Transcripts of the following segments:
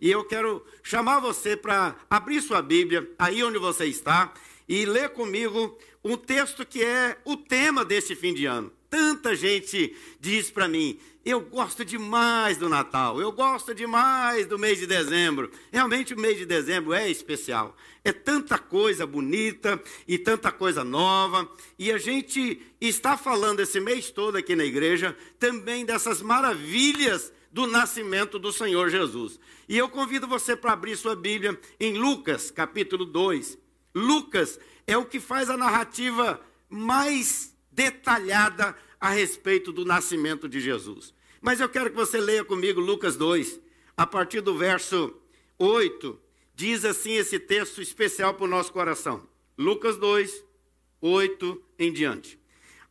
E eu quero chamar você para abrir sua Bíblia, aí onde você está, e ler comigo um texto que é o tema deste fim de ano. Tanta gente diz para mim, eu gosto demais do Natal, eu gosto demais do mês de dezembro. Realmente o mês de dezembro é especial. É tanta coisa bonita e tanta coisa nova. E a gente está falando esse mês todo aqui na igreja também dessas maravilhas do nascimento do Senhor Jesus. E eu convido você para abrir sua Bíblia em Lucas, capítulo 2. Lucas é o que faz a narrativa mais detalhada a respeito do nascimento de Jesus. Mas eu quero que você leia comigo Lucas 2, a partir do verso 8, diz assim esse texto especial para o nosso coração. Lucas 2, 8 em diante.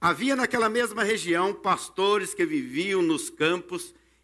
Havia naquela mesma região pastores que viviam nos campos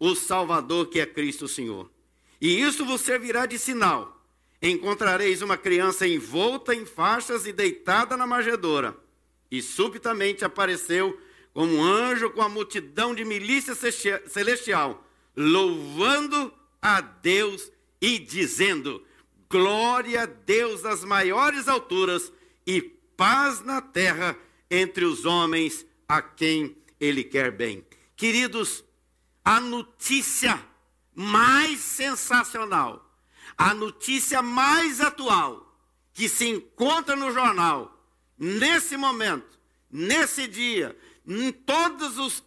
o Salvador que é Cristo Senhor. E isso vos servirá de sinal. Encontrareis uma criança envolta em faixas e deitada na manjedoura. E subitamente apareceu como um anjo com a multidão de milícia celestial, louvando a Deus e dizendo: Glória a Deus nas maiores alturas e paz na terra entre os homens a quem ele quer bem. Queridos, a notícia mais sensacional, a notícia mais atual que se encontra no jornal, nesse momento, nesse dia, em todos os uh,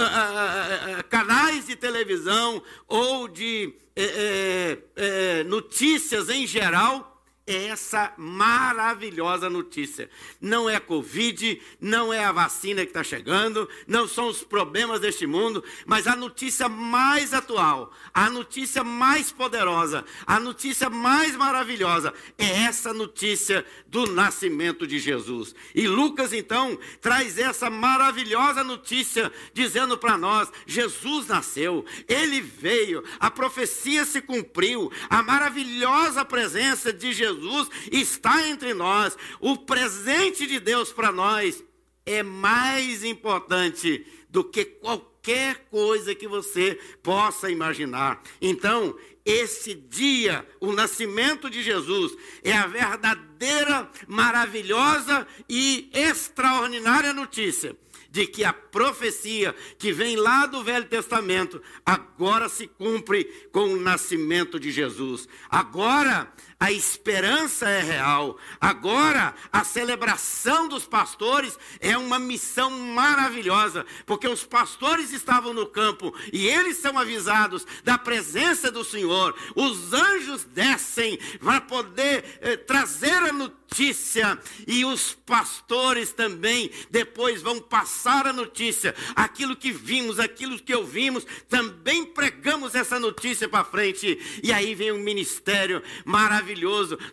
uh, uh, canais de televisão ou de eh, eh, eh, notícias em geral, essa maravilhosa notícia. Não é Covid, não é a vacina que está chegando, não são os problemas deste mundo, mas a notícia mais atual, a notícia mais poderosa, a notícia mais maravilhosa é essa notícia do nascimento de Jesus. E Lucas então traz essa maravilhosa notícia dizendo para nós: Jesus nasceu, ele veio, a profecia se cumpriu, a maravilhosa presença de Jesus Jesus está entre nós. O presente de Deus para nós é mais importante do que qualquer coisa que você possa imaginar. Então, esse dia, o nascimento de Jesus, é a verdadeira, maravilhosa e extraordinária notícia de que a profecia que vem lá do Velho Testamento agora se cumpre com o nascimento de Jesus. Agora a esperança é real. Agora a celebração dos pastores é uma missão maravilhosa, porque os pastores estavam no campo e eles são avisados da presença do Senhor. Os anjos descem para poder eh, trazer a notícia e os pastores também depois vão passar a notícia. Aquilo que vimos, aquilo que ouvimos, também pregamos essa notícia para frente. E aí vem um ministério maravilhoso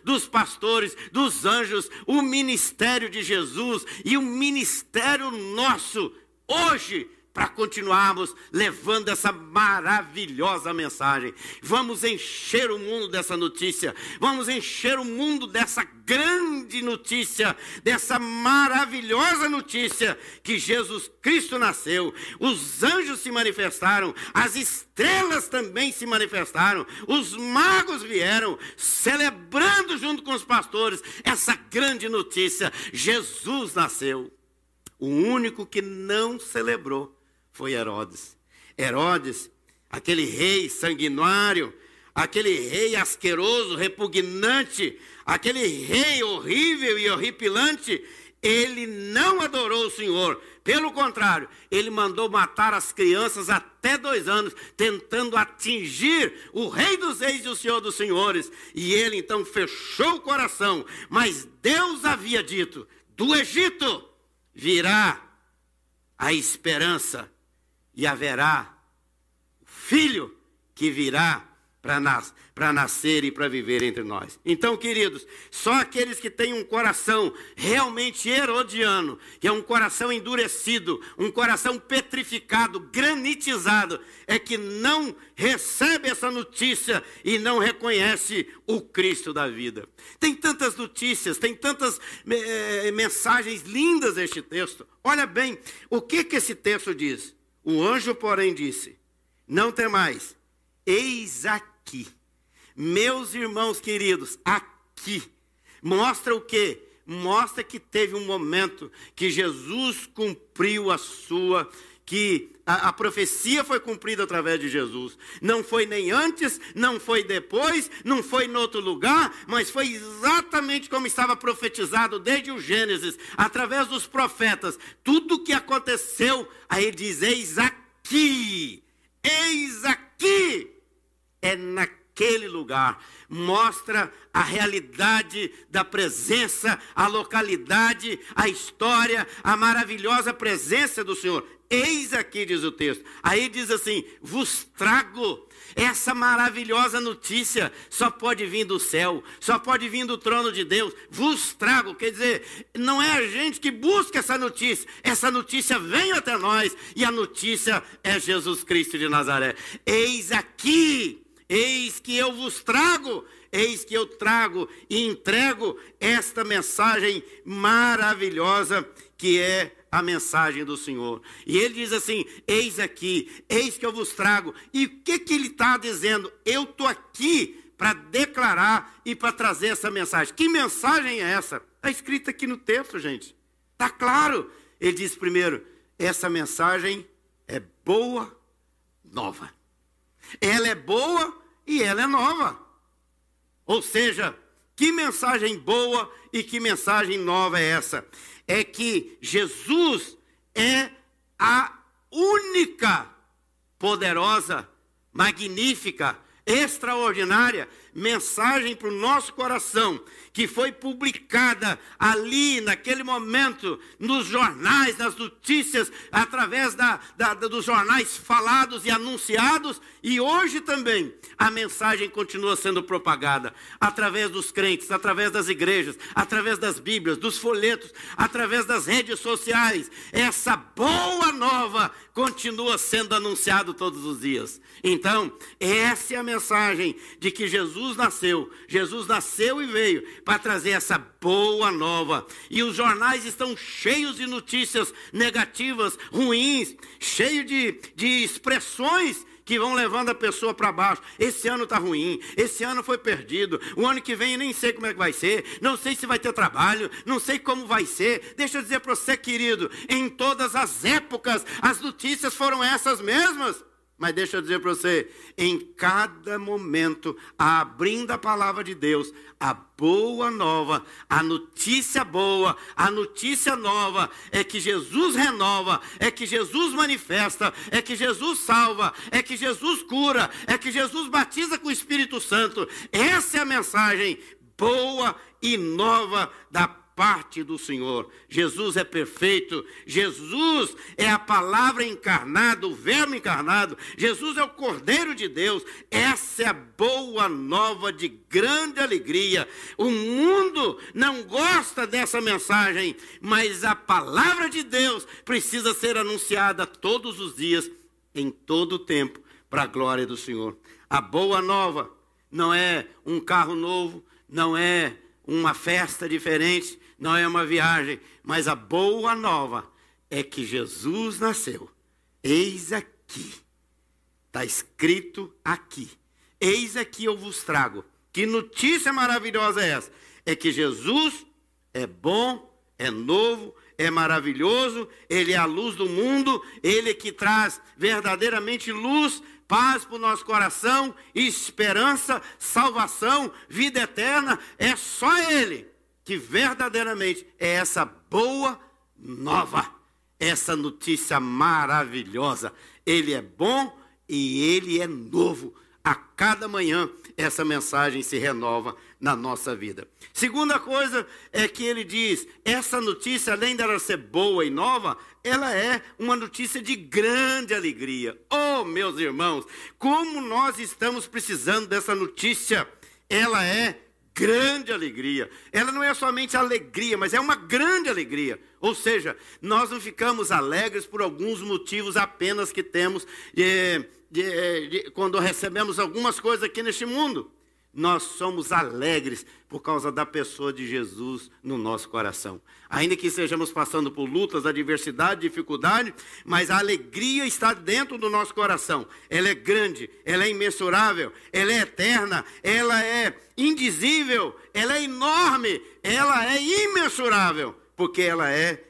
dos pastores, dos anjos, o ministério de Jesus e o ministério nosso hoje para continuarmos levando essa maravilhosa mensagem. Vamos encher o mundo dessa notícia, vamos encher o mundo dessa grande notícia, dessa maravilhosa notícia que Jesus Cristo nasceu. Os anjos se manifestaram, as estrelas também se manifestaram, os magos vieram celebrando junto com os pastores essa grande notícia: Jesus nasceu. O único que não celebrou foi Herodes. Herodes, aquele rei sanguinário, aquele rei asqueroso, repugnante, aquele rei horrível e horripilante, ele não adorou o Senhor. Pelo contrário, ele mandou matar as crianças até dois anos, tentando atingir o Rei dos Reis e o Senhor dos Senhores. E ele então fechou o coração. Mas Deus havia dito: do Egito virá a esperança e haverá o filho que virá para nas, nascer e para viver entre nós. Então, queridos, só aqueles que têm um coração realmente herodiano, que é um coração endurecido, um coração petrificado, granitizado, é que não recebe essa notícia e não reconhece o Cristo da vida. Tem tantas notícias, tem tantas eh, mensagens lindas este texto. Olha bem, o que, que esse texto diz? O anjo, porém, disse: Não tem mais, eis aqui. Meus irmãos queridos, aqui. Mostra o quê? Mostra que teve um momento que Jesus cumpriu a sua que a, a, profecia foi cumprida através de Jesus. Não foi nem antes, não foi depois, não foi em outro lugar, mas foi exatamente como estava profetizado desde o Gênesis, através dos profetas. Tudo o que aconteceu, aí diz: Eis aqui, eis aqui é naquele lugar. Mostra a realidade da presença, a localidade, a história, a maravilhosa presença do Senhor. Eis aqui, diz o texto. Aí diz assim: vos trago. Essa maravilhosa notícia só pode vir do céu, só pode vir do trono de Deus. Vos trago, quer dizer, não é a gente que busca essa notícia, essa notícia vem até nós e a notícia é Jesus Cristo de Nazaré. Eis aqui Eis que eu vos trago, eis que eu trago e entrego esta mensagem maravilhosa que é a mensagem do Senhor. E ele diz assim: Eis aqui, eis que eu vos trago. E o que, que ele está dizendo? Eu estou aqui para declarar e para trazer essa mensagem. Que mensagem é essa? Está escrita aqui no texto, gente. Está claro. Ele diz primeiro: essa mensagem é boa nova. Ela é boa e ela é nova. Ou seja, que mensagem boa e que mensagem nova é essa? É que Jesus é a única poderosa, magnífica, extraordinária mensagem para o nosso coração, que foi publicada ali, naquele momento, nos jornais, nas notícias, através da, da, dos jornais falados e anunciados, e hoje também a mensagem continua sendo propagada através dos crentes, através das igrejas, através das Bíblias, dos folhetos, através das redes sociais. Essa boa nova continua sendo anunciado todos os dias. Então, essa é a mensagem de que Jesus Jesus nasceu. Jesus nasceu e veio para trazer essa boa nova. E os jornais estão cheios de notícias negativas, ruins, cheios de, de expressões que vão levando a pessoa para baixo. Esse ano está ruim, esse ano foi perdido, o ano que vem nem sei como é que vai ser, não sei se vai ter trabalho, não sei como vai ser. Deixa eu dizer para você, querido, em todas as épocas as notícias foram essas mesmas. Mas deixa eu dizer para você, em cada momento, abrindo a palavra de Deus, a boa nova, a notícia boa, a notícia nova é que Jesus renova, é que Jesus manifesta, é que Jesus salva, é que Jesus cura, é que Jesus batiza com o Espírito Santo. Essa é a mensagem boa e nova da parte do Senhor. Jesus é perfeito, Jesus é a palavra encarnada, o verbo encarnado, Jesus é o Cordeiro de Deus. Essa é a boa nova de grande alegria. O mundo não gosta dessa mensagem, mas a palavra de Deus precisa ser anunciada todos os dias, em todo o tempo, para a glória do Senhor. A boa nova não é um carro novo, não é uma festa diferente, não é uma viagem, mas a boa nova é que Jesus nasceu. Eis aqui, está escrito aqui. Eis aqui eu vos trago. Que notícia maravilhosa é essa? É que Jesus é bom, é novo, é maravilhoso, ele é a luz do mundo, ele é que traz verdadeiramente luz, paz para o nosso coração, esperança, salvação, vida eterna. É só ele que verdadeiramente é essa boa nova, essa notícia maravilhosa. Ele é bom e ele é novo. A cada manhã essa mensagem se renova na nossa vida. Segunda coisa é que ele diz: essa notícia, além dela ser boa e nova, ela é uma notícia de grande alegria. Oh, meus irmãos, como nós estamos precisando dessa notícia! Ela é grande alegria. Ela não é somente alegria, mas é uma grande alegria. Ou seja, nós não ficamos alegres por alguns motivos apenas que temos de, de, de, quando recebemos algumas coisas aqui neste mundo. Nós somos alegres por causa da pessoa de Jesus no nosso coração. Ainda que estejamos passando por lutas, adversidade, dificuldade, mas a alegria está dentro do nosso coração. Ela é grande, ela é imensurável, ela é eterna, ela é indizível, ela é enorme, ela é imensurável, porque ela é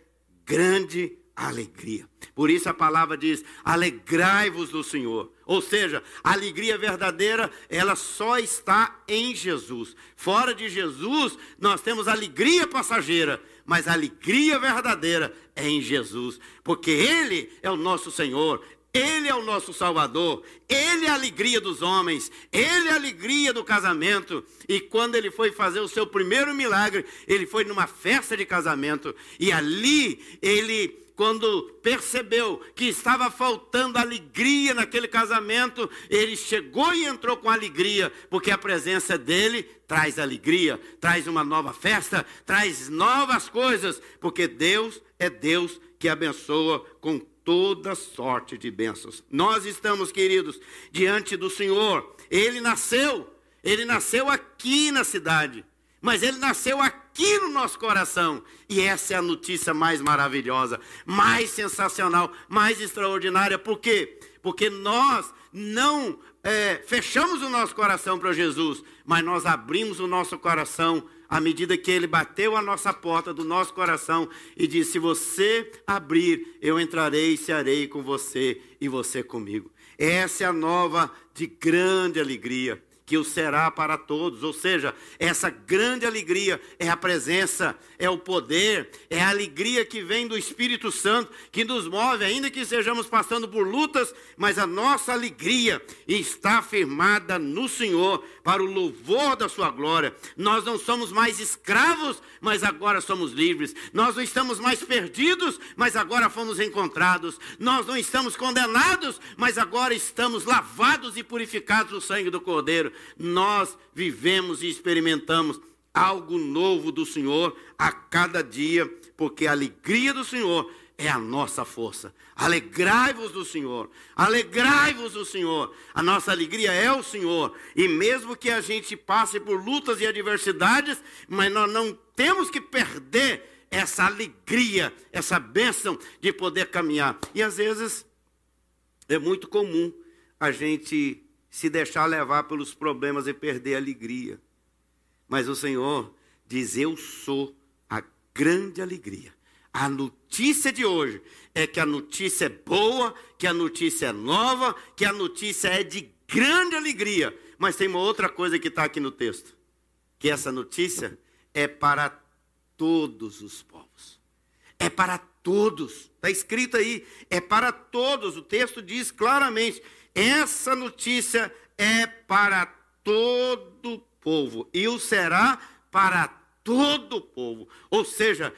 grande alegria. Por isso a palavra diz: alegrai-vos do Senhor. Ou seja, a alegria verdadeira, ela só está em Jesus. Fora de Jesus, nós temos alegria passageira, mas a alegria verdadeira é em Jesus, porque Ele é o nosso Senhor, ele é o nosso Salvador, Ele é a alegria dos homens, Ele é a alegria do casamento. E quando ele foi fazer o seu primeiro milagre, ele foi numa festa de casamento, e ali ele quando percebeu que estava faltando alegria naquele casamento, ele chegou e entrou com alegria, porque a presença dele traz alegria, traz uma nova festa, traz novas coisas, porque Deus é Deus que abençoa com toda sorte de bênçãos. Nós estamos, queridos, diante do Senhor. Ele nasceu, ele nasceu aqui na cidade, mas ele nasceu aqui no nosso coração. E essa é a notícia mais maravilhosa, mais sensacional, mais extraordinária. Por quê? Porque nós não é, fechamos o nosso coração para Jesus, mas nós abrimos o nosso coração à medida que ele bateu a nossa porta do nosso coração e disse: Se você abrir, eu entrarei e cearei com você e você comigo. Essa é a nova de grande alegria que o será para todos. Ou seja, essa grande alegria é a presença, é o poder, é a alegria que vem do Espírito Santo, que nos move, ainda que estejamos passando por lutas, mas a nossa alegria está firmada no Senhor, para o louvor da Sua glória. Nós não somos mais escravos, mas agora somos livres. Nós não estamos mais perdidos, mas agora fomos encontrados. Nós não estamos condenados, mas agora estamos lavados e purificados no sangue do Cordeiro nós vivemos e experimentamos algo novo do Senhor a cada dia, porque a alegria do Senhor é a nossa força. Alegrai-vos do Senhor, alegrai-vos do Senhor. A nossa alegria é o Senhor. E mesmo que a gente passe por lutas e adversidades, mas nós não temos que perder essa alegria, essa bênção de poder caminhar. E às vezes é muito comum a gente se deixar levar pelos problemas e perder a alegria. Mas o Senhor diz: Eu sou a grande alegria. A notícia de hoje é que a notícia é boa, que a notícia é nova, que a notícia é de grande alegria. Mas tem uma outra coisa que está aqui no texto: que essa notícia é para todos os povos. É para todos. Está escrito aí, é para todos. O texto diz claramente: essa notícia é para todo o povo e o será para todo o povo. Ou seja,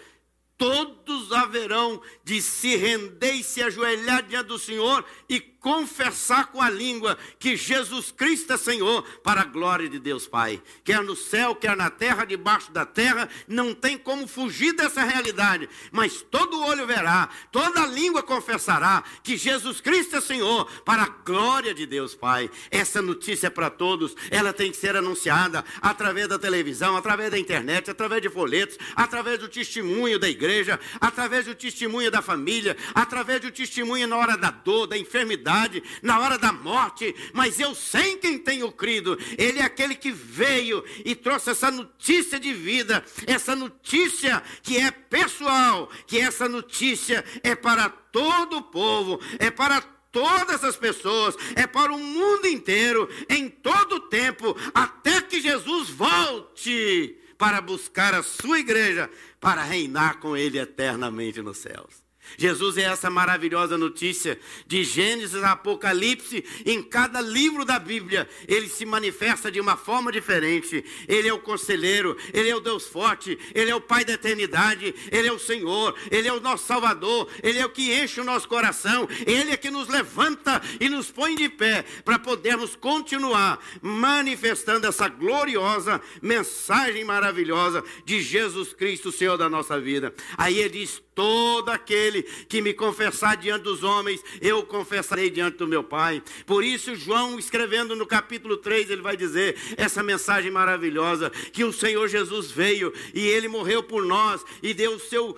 todos haverão de se render e se ajoelhar diante do Senhor e confessar com a língua que Jesus Cristo é Senhor, para a glória de Deus Pai. Quer no céu, quer na terra, debaixo da terra, não tem como fugir dessa realidade, mas todo olho verá, toda língua confessará que Jesus Cristo é Senhor, para a glória de Deus Pai. Essa notícia é para todos, ela tem que ser anunciada através da televisão, através da internet, através de folhetos, através do testemunho da igreja, através do testemunho da família, através do testemunho na hora da dor, da enfermidade na hora da morte, mas eu sei em quem tenho crido. Ele é aquele que veio e trouxe essa notícia de vida, essa notícia que é pessoal, que essa notícia é para todo o povo, é para todas as pessoas, é para o mundo inteiro, em todo o tempo, até que Jesus volte para buscar a sua igreja, para reinar com ele eternamente nos céus. Jesus é essa maravilhosa notícia de Gênesis a Apocalipse, em cada livro da Bíblia, ele se manifesta de uma forma diferente. Ele é o conselheiro, ele é o Deus forte, ele é o Pai da eternidade, ele é o Senhor, ele é o nosso Salvador, ele é o que enche o nosso coração, ele é que nos levanta e nos põe de pé para podermos continuar manifestando essa gloriosa mensagem maravilhosa de Jesus Cristo, Senhor da nossa vida. Aí ele diz: todo aquele que me confessar diante dos homens, eu confessarei diante do meu Pai. Por isso, João, escrevendo no capítulo 3, ele vai dizer essa mensagem maravilhosa: que o Senhor Jesus veio e ele morreu por nós e deu o seu,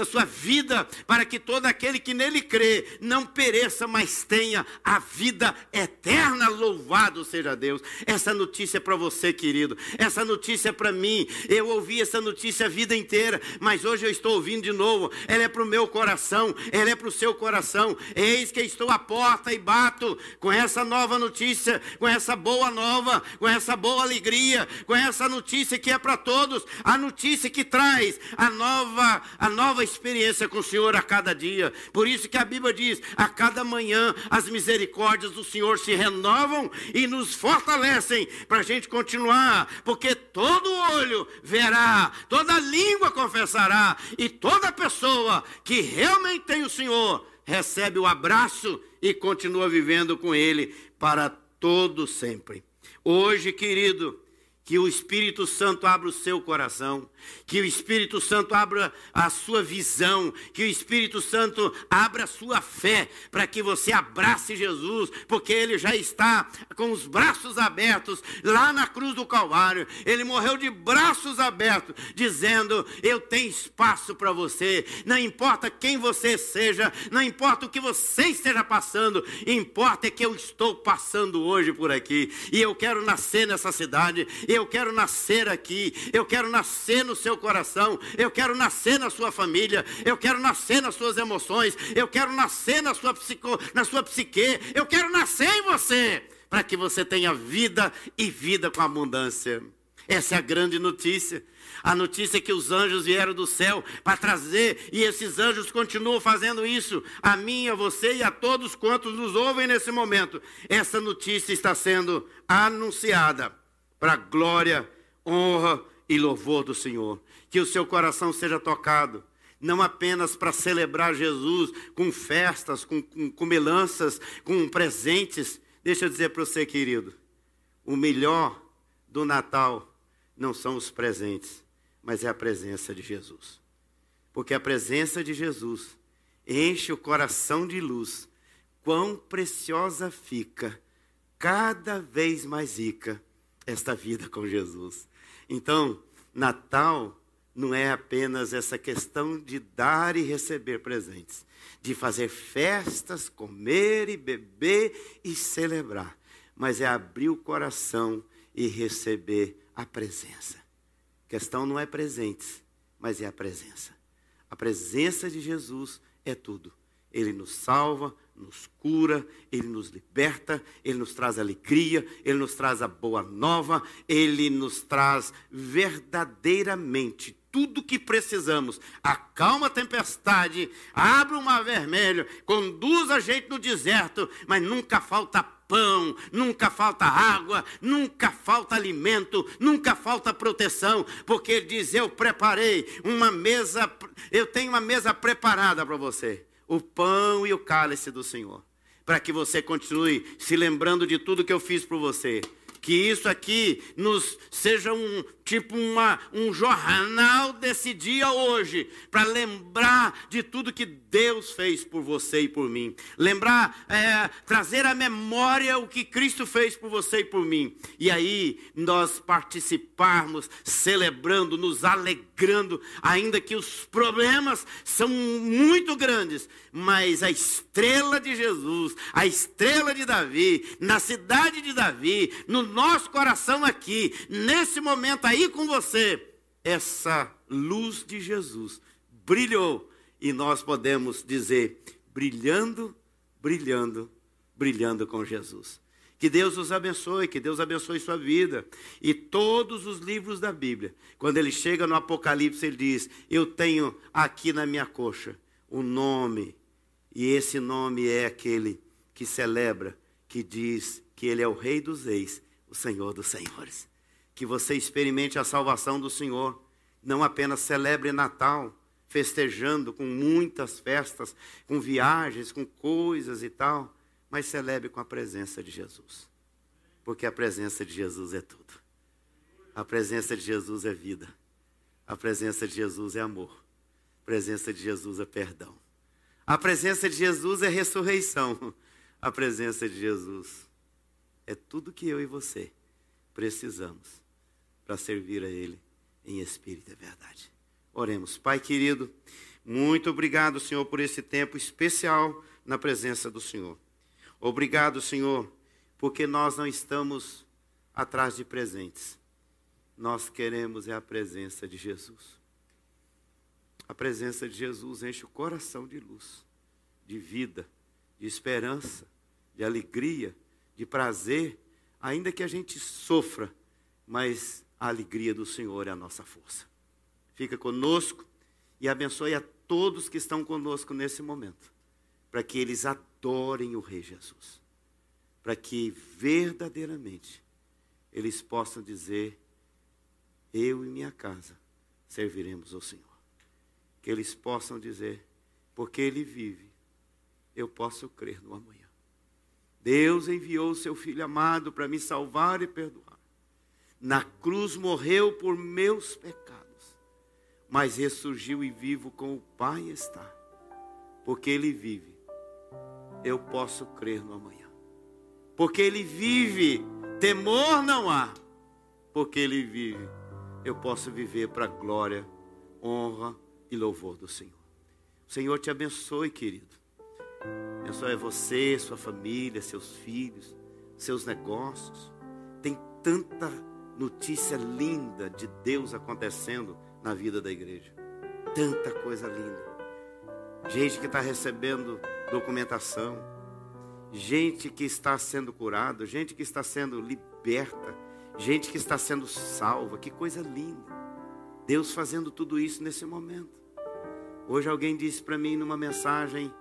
a sua vida para que todo aquele que nele crê não pereça, mas tenha a vida eterna. Louvado seja Deus. Essa notícia é para você, querido. Essa notícia é para mim. Eu ouvi essa notícia a vida inteira, mas hoje eu estou ouvindo de novo ela é para o meu coração, ela é para o seu coração. Eis que estou à porta e bato com essa nova notícia, com essa boa nova, com essa boa alegria, com essa notícia que é para todos, a notícia que traz a nova, a nova experiência com o Senhor a cada dia. Por isso que a Bíblia diz: a cada manhã as misericórdias do Senhor se renovam e nos fortalecem para a gente continuar, porque todo olho verá, toda língua confessará e toda pessoa que realmente o Senhor recebe o abraço e continua vivendo com Ele para todo sempre. Hoje, querido, que o Espírito Santo abra o seu coração, que o Espírito Santo abra a sua visão, que o Espírito Santo abra a sua fé, para que você abrace Jesus, porque ele já está com os braços abertos lá na cruz do Calvário. Ele morreu de braços abertos, dizendo: Eu tenho espaço para você. Não importa quem você seja, não importa o que você esteja passando, importa é que eu estou passando hoje por aqui, e eu quero nascer nessa cidade, eu quero nascer aqui, eu quero nascer no no seu coração, eu quero nascer na sua família, eu quero nascer nas suas emoções, eu quero nascer na sua, psico, na sua psique, eu quero nascer em você, para que você tenha vida e vida com abundância. Essa é a grande notícia. A notícia é que os anjos vieram do céu para trazer, e esses anjos continuam fazendo isso, a mim, a você e a todos quantos nos ouvem nesse momento. Essa notícia está sendo anunciada para glória, honra e louvor do Senhor. Que o seu coração seja tocado, não apenas para celebrar Jesus com festas, com, com comelanças, com presentes. Deixa eu dizer para você, querido, o melhor do Natal não são os presentes, mas é a presença de Jesus. Porque a presença de Jesus enche o coração de luz. Quão preciosa fica, cada vez mais rica, esta vida com Jesus. Então, Natal não é apenas essa questão de dar e receber presentes, de fazer festas, comer e beber e celebrar, mas é abrir o coração e receber a presença. A questão não é presentes, mas é a presença. A presença de Jesus é tudo. Ele nos salva, nos cura, Ele nos liberta, Ele nos traz alegria, Ele nos traz a boa nova, Ele nos traz verdadeiramente tudo que precisamos. Acalma a tempestade, abre o mar vermelho, conduz a gente no deserto, mas nunca falta pão, nunca falta água, nunca falta alimento, nunca falta proteção, porque ele diz: Eu preparei uma mesa, eu tenho uma mesa preparada para você o pão e o cálice do Senhor, para que você continue se lembrando de tudo que eu fiz por você. Que isso aqui nos seja um, tipo uma, um jornal desse dia hoje, para lembrar de tudo que Deus fez por você e por mim. Lembrar, é, trazer à memória o que Cristo fez por você e por mim. E aí nós participarmos, celebrando, nos alegrando, ainda que os problemas são muito grandes, mas a estrela de Jesus, a estrela de Davi, na cidade de Davi, no nosso coração aqui, nesse momento aí com você, essa luz de Jesus brilhou e nós podemos dizer: brilhando, brilhando, brilhando com Jesus. Que Deus os abençoe, que Deus abençoe sua vida. E todos os livros da Bíblia, quando ele chega no Apocalipse, ele diz: Eu tenho aqui na minha coxa o nome, e esse nome é aquele que celebra, que diz que Ele é o Rei dos Reis, o Senhor dos Senhores. Que você experimente a salvação do Senhor, não apenas celebre Natal, festejando com muitas festas, com viagens, com coisas e tal, mas celebre com a presença de Jesus. Porque a presença de Jesus é tudo. A presença de Jesus é vida. A presença de Jesus é amor. A presença de Jesus é perdão. A presença de Jesus é ressurreição. A presença de Jesus é tudo que eu e você precisamos para servir a Ele em espírito e verdade. Oremos. Pai querido, muito obrigado, Senhor, por esse tempo especial na presença do Senhor. Obrigado, Senhor, porque nós não estamos atrás de presentes. Nós queremos é a presença de Jesus. A presença de Jesus enche o coração de luz, de vida, de esperança, de alegria, de prazer, ainda que a gente sofra, mas a alegria do Senhor é a nossa força. Fica conosco e abençoe a todos que estão conosco nesse momento, para que eles adorem o Rei Jesus, para que verdadeiramente eles possam dizer: Eu e minha casa serviremos ao Senhor. Que eles possam dizer: Porque Ele vive, eu posso crer no amanhã. Deus enviou o seu Filho amado para me salvar e perdoar. Na cruz morreu por meus pecados mas ressurgiu e vivo com o Pai está. Porque Ele vive, eu posso crer no amanhã. Porque Ele vive, temor não há. Porque Ele vive, eu posso viver para a glória, honra e louvor do Senhor. O Senhor te abençoe, querido. Abençoe você, sua família, seus filhos, seus negócios. Tem tanta notícia linda de Deus acontecendo na vida da igreja. Tanta coisa linda. Gente que está recebendo documentação, gente que está sendo curado, gente que está sendo liberta, gente que está sendo salva. Que coisa linda. Deus fazendo tudo isso nesse momento. Hoje alguém disse para mim numa mensagem,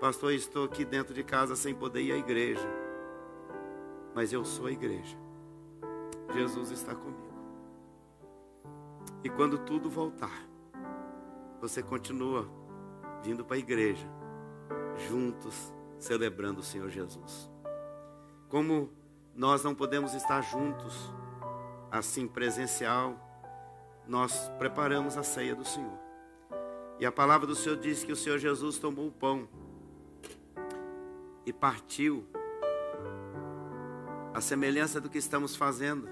pastor, estou aqui dentro de casa sem poder ir à igreja. Mas eu sou a igreja. Jesus está comigo. E quando tudo voltar, você continua vindo para a igreja, juntos, celebrando o Senhor Jesus. Como nós não podemos estar juntos, assim presencial, nós preparamos a ceia do Senhor. E a palavra do Senhor diz que o Senhor Jesus tomou o pão e partiu, a semelhança do que estamos fazendo.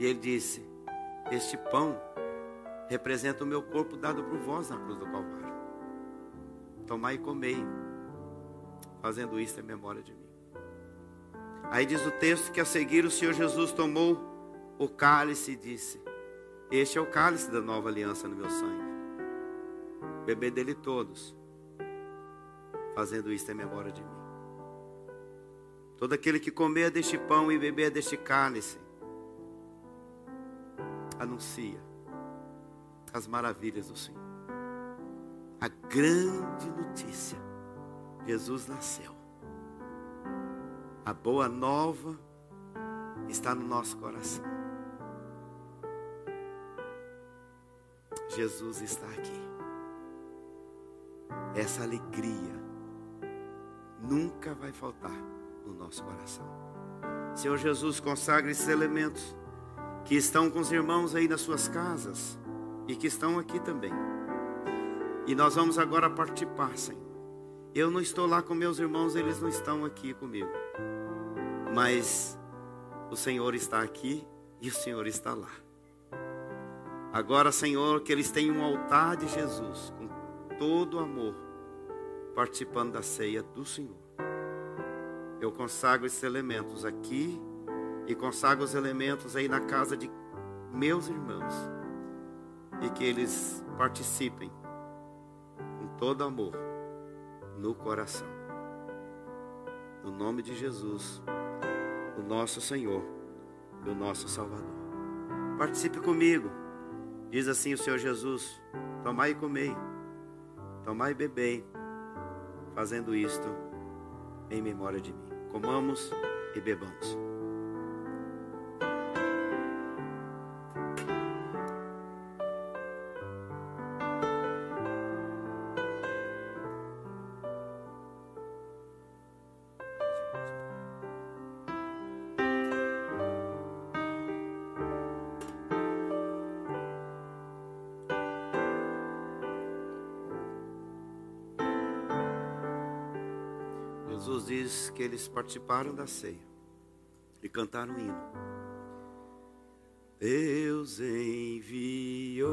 E ele disse: Este pão representa o meu corpo dado por vós na cruz do Calvário. Tomai e comei, fazendo isso em memória de mim. Aí diz o texto que a seguir o Senhor Jesus tomou o cálice e disse: Este é o cálice da nova aliança no meu sangue. Beber dele todos, fazendo isso em memória de mim. Todo aquele que comer deste pão e beber deste cálice, anuncia as maravilhas do Senhor. A grande notícia: Jesus nasceu. A boa nova está no nosso coração. Jesus está aqui. Essa alegria nunca vai faltar no nosso coração. Senhor Jesus, consagre esses elementos que estão com os irmãos aí nas suas casas e que estão aqui também. E nós vamos agora participar, Senhor. Eu não estou lá com meus irmãos, eles não estão aqui comigo. Mas o Senhor está aqui e o Senhor está lá. Agora, Senhor, que eles tenham um altar de Jesus com todo amor, participando da ceia do Senhor. Eu consagro esses elementos aqui e consagro os elementos aí na casa de meus irmãos e que eles participem com todo amor no coração. No nome de Jesus, o nosso Senhor e o nosso Salvador. Participe comigo. Diz assim o Senhor Jesus: Tomai e comei. Tomai e bebei, fazendo isto em memória de mim. Comamos e bebamos. Jesus diz que eles participaram da ceia e cantaram um hino. Deus enviou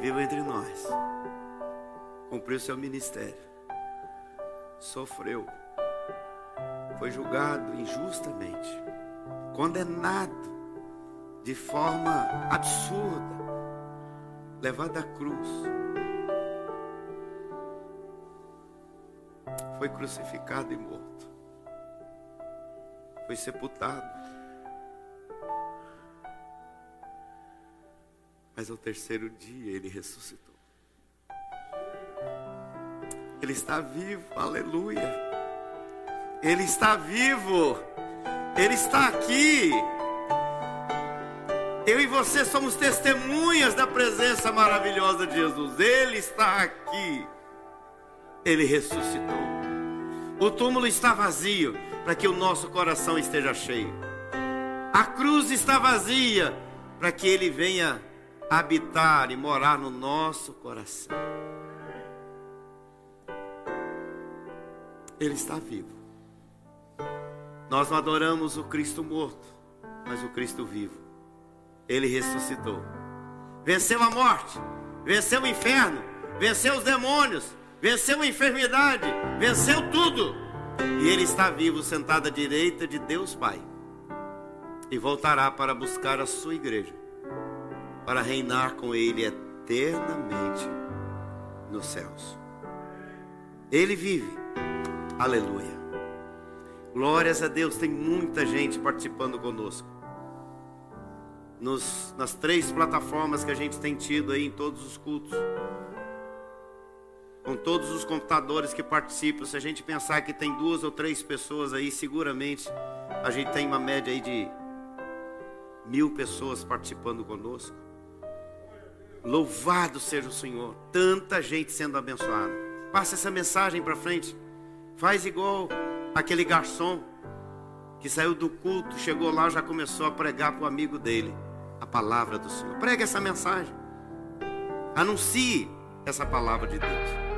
e vive entre nós, cumpriu seu ministério, sofreu, foi julgado injustamente, condenado de forma absurda, levado à cruz. foi crucificado e morto. Foi sepultado. Mas ao terceiro dia ele ressuscitou. Ele está vivo, aleluia. Ele está vivo. Ele está aqui. Eu e você somos testemunhas da presença maravilhosa de Jesus. Ele está aqui. Ele ressuscitou. O túmulo está vazio para que o nosso coração esteja cheio. A cruz está vazia para que ele venha habitar e morar no nosso coração. Ele está vivo. Nós não adoramos o Cristo morto, mas o Cristo vivo. Ele ressuscitou. Venceu a morte, venceu o inferno, venceu os demônios, venceu a enfermidade, venceu tudo. E ele está vivo, sentado à direita de Deus Pai. E voltará para buscar a sua igreja, para reinar com ele eternamente nos céus. Ele vive. Aleluia. Glórias a Deus, tem muita gente participando conosco. Nos, nas três plataformas que a gente tem tido aí em todos os cultos com todos os computadores que participam, se a gente pensar que tem duas ou três pessoas aí, seguramente a gente tem uma média aí de mil pessoas participando conosco. Louvado seja o Senhor, tanta gente sendo abençoada. Passa essa mensagem para frente. Faz igual aquele garçom que saiu do culto, chegou lá, já começou a pregar para o amigo dele a palavra do Senhor. Pregue essa mensagem. Anuncie essa palavra de Deus.